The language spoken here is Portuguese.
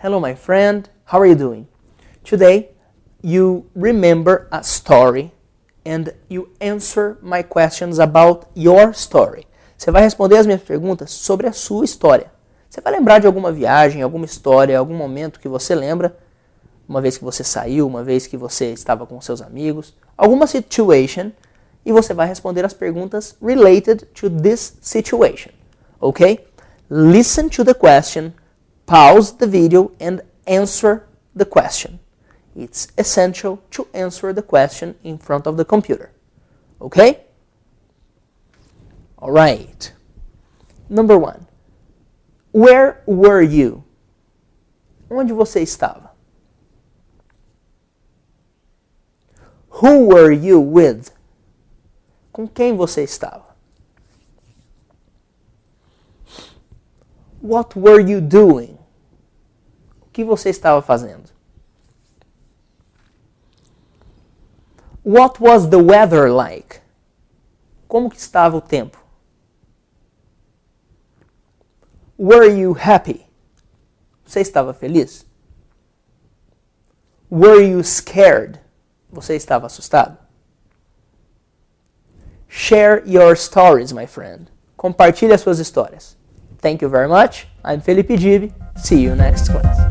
Hello, my friend. How are you doing? Today, you remember a story and you answer my questions about your story. Você vai responder as minhas perguntas sobre a sua história. Você vai lembrar de alguma viagem, alguma história, algum momento que você lembra, uma vez que você saiu, uma vez que você estava com seus amigos, alguma situation, e você vai responder as perguntas related to this situation. Ok? Listen to the question pause the video and answer the question. It's essential to answer the question in front of the computer. Okay? All right. Number one. Where were you? Onde você estava? Who were you with? Com quem você estava? What were you doing? Que você estava fazendo? What was the weather like? Como que estava o tempo? Were you happy? Você estava feliz? Were you scared? Você estava assustado? Share your stories, my friend. Compartilhe as suas histórias. Thank you very much. I'm Felipe Gibi. See you next class.